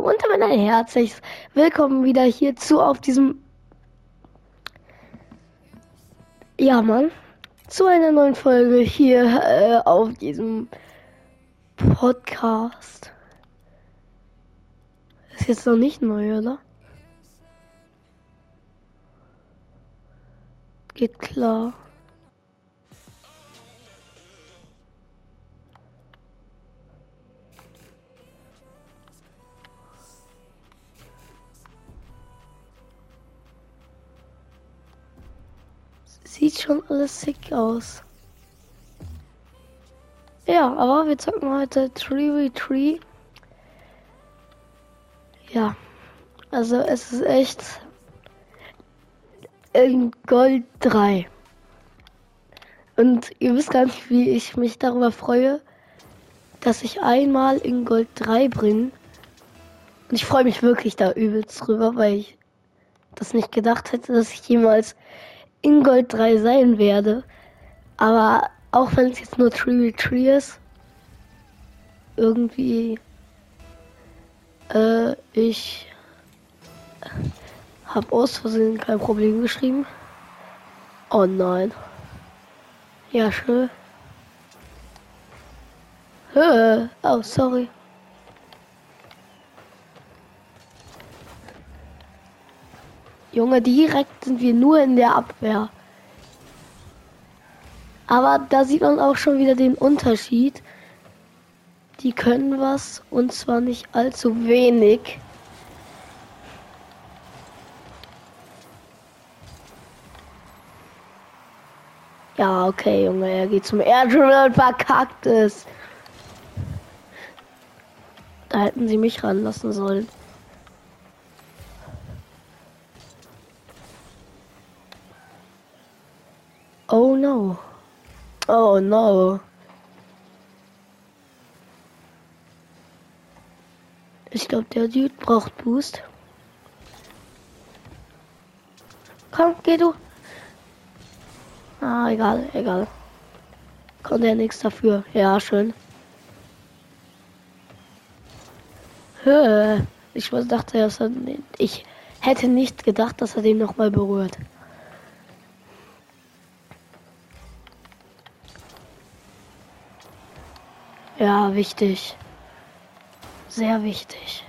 Und damit ein herzliches Willkommen wieder hierzu auf diesem. Ja, Mann. Zu einer neuen Folge hier äh, auf diesem Podcast. Ist jetzt noch nicht neu, oder? Geht klar. Sieht schon alles sick aus. Ja, aber wir zocken heute 3v3. Ja, also es ist echt in Gold 3. Und ihr wisst gar nicht, wie ich mich darüber freue, dass ich einmal in Gold 3 bin. Und ich freue mich wirklich da übelst drüber, weil ich das nicht gedacht hätte, dass ich jemals in Gold 3 sein werde. Aber auch wenn es jetzt nur Tree Tree ist, irgendwie äh, ich habe aus Versehen kein Problem geschrieben. Oh nein. Ja, schön. Oh, sorry. Junge, direkt sind wir nur in der Abwehr. Aber da sieht man auch schon wieder den Unterschied. Die können was und zwar nicht allzu wenig. Ja, okay, Junge, er geht zum Airdrill und verkackt es. Da hätten sie mich ranlassen sollen. Oh no. Oh no. Ich glaube, der Dude braucht Boost. Komm, geh du. Ah, egal, egal. Konnte er nichts dafür. Ja, schön. Ich dachte, er, ich hätte nicht gedacht, dass er den noch mal berührt. Ja, wichtig. Sehr wichtig.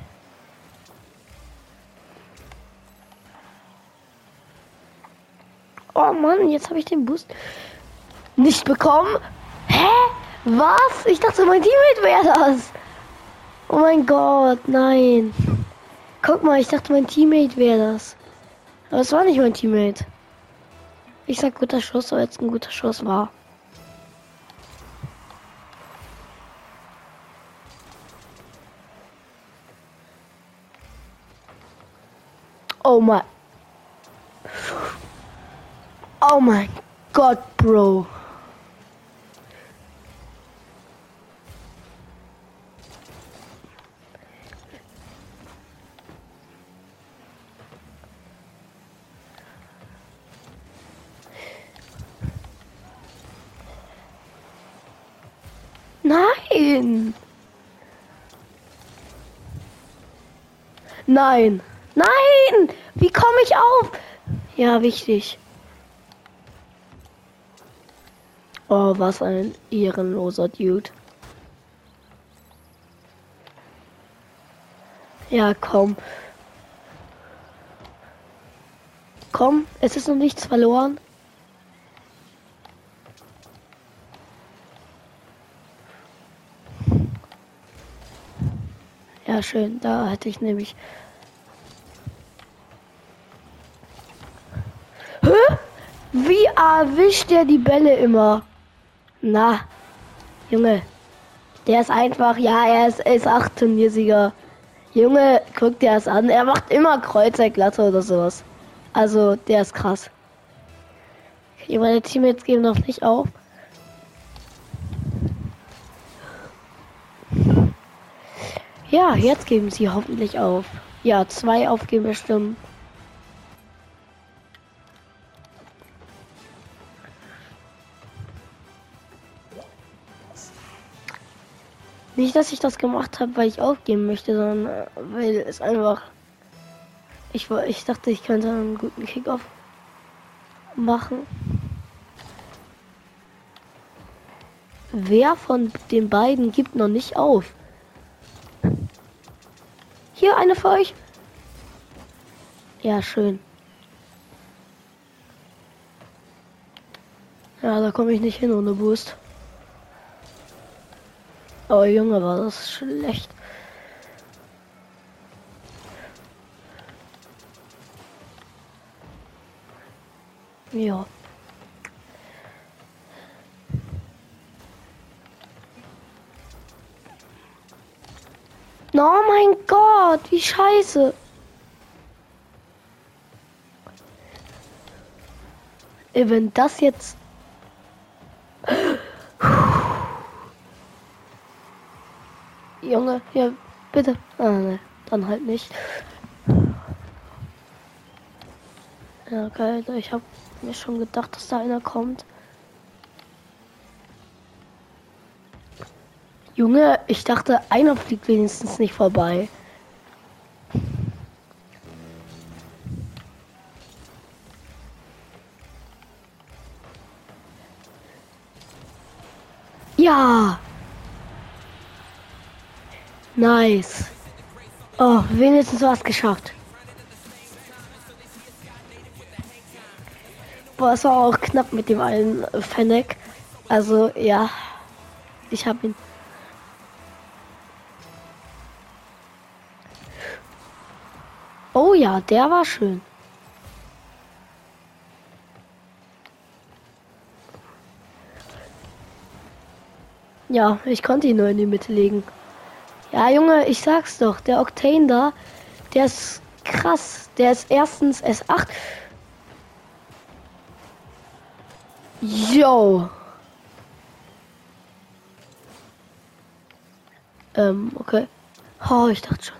Oh Mann, jetzt habe ich den Boost nicht bekommen. Hä? Was? Ich dachte, mein Teammate wäre das. Oh mein Gott, nein. Guck mal, ich dachte, mein Teammate wäre das. Aber es war nicht mein Teammate. Ich sag guter Schuss, aber jetzt ein guter Schuss war. Oh mein. Oh mein Gott, Bro. Nein. Nein. Nein! Wie komme ich auf? Ja, wichtig. Oh, was ein ehrenloser Dude. Ja, komm. Komm, es ist noch nichts verloren. Ja, schön. Da hätte ich nämlich Wie erwischt er die Bälle immer? Na, Junge, der ist einfach, ja, er ist, er ist 8 Turniersieger. Junge, guck dir das an. Er macht immer Kreuzerglatte oder sowas. Also, der ist krass. Okay, meine Teammates geben noch nicht auf. Ja, jetzt geben sie hoffentlich auf. Ja, zwei aufgeben bestimmt. Nicht, dass ich das gemacht habe, weil ich aufgeben möchte, sondern äh, weil es einfach. Ich, ich dachte, ich könnte einen guten Kickoff machen. Wer von den beiden gibt noch nicht auf? Hier eine für euch. Ja, schön. Ja, da komme ich nicht hin ohne Boost. Oh Junge, war das schlecht. Ja. Oh mein Gott, wie scheiße. Wenn das jetzt Junge, ja, bitte. Ah, ne, dann halt nicht. Ja, geil. Ich habe mir schon gedacht, dass da einer kommt. Junge, ich dachte, einer fliegt wenigstens nicht vorbei. Ja. Nice. Oh, wenigstens was geschafft. Boah, es war auch knapp mit dem einen Fennec. Also, ja. Ich habe ihn. Oh ja, der war schön. Ja, ich konnte ihn nur in die Mitte legen. Ja, Junge, ich sag's doch, der Octane da, der ist krass. Der ist erstens S8. Yo. Ähm, okay. Oh, ich dachte schon.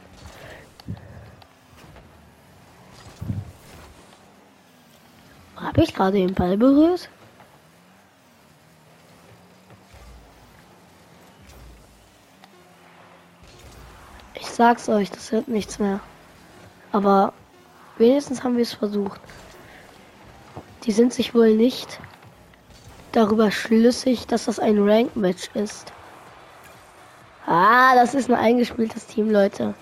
Habe ich gerade den Ball berührt? Sag's euch, das wird nichts mehr. Aber wenigstens haben wir es versucht. Die sind sich wohl nicht darüber schlüssig, dass das ein Rank-Match ist. Ah, das ist ein eingespieltes Team, Leute.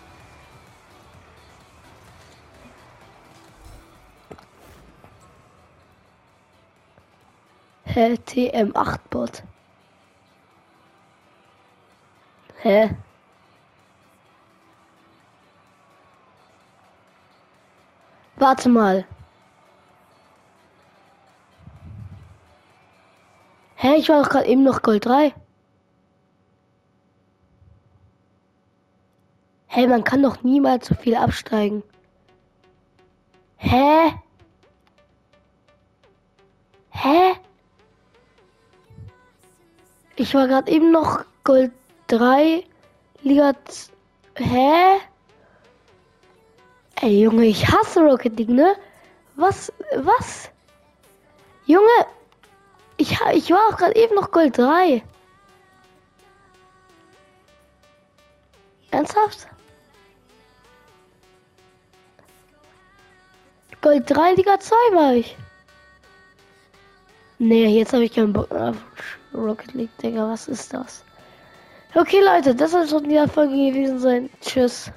Hä? TM8-Bot. Hä? Warte mal. Hä, ich war doch gerade eben noch Gold 3. Hä, man kann doch niemals so viel absteigen. Hä? Hä? Ich war gerade eben noch Gold 3, Liga. Hä? Ey, Junge, ich hasse Rocket League, ne? Was, was? Junge, ich, ich war auch gerade eben noch Gold 3. Ernsthaft? Gold 3, Liga 2 war ich. Nee, jetzt habe ich keinen Bock auf Rocket League, Digga. Was ist das? Okay, Leute, das soll schon die Folge gewesen sein. Tschüss.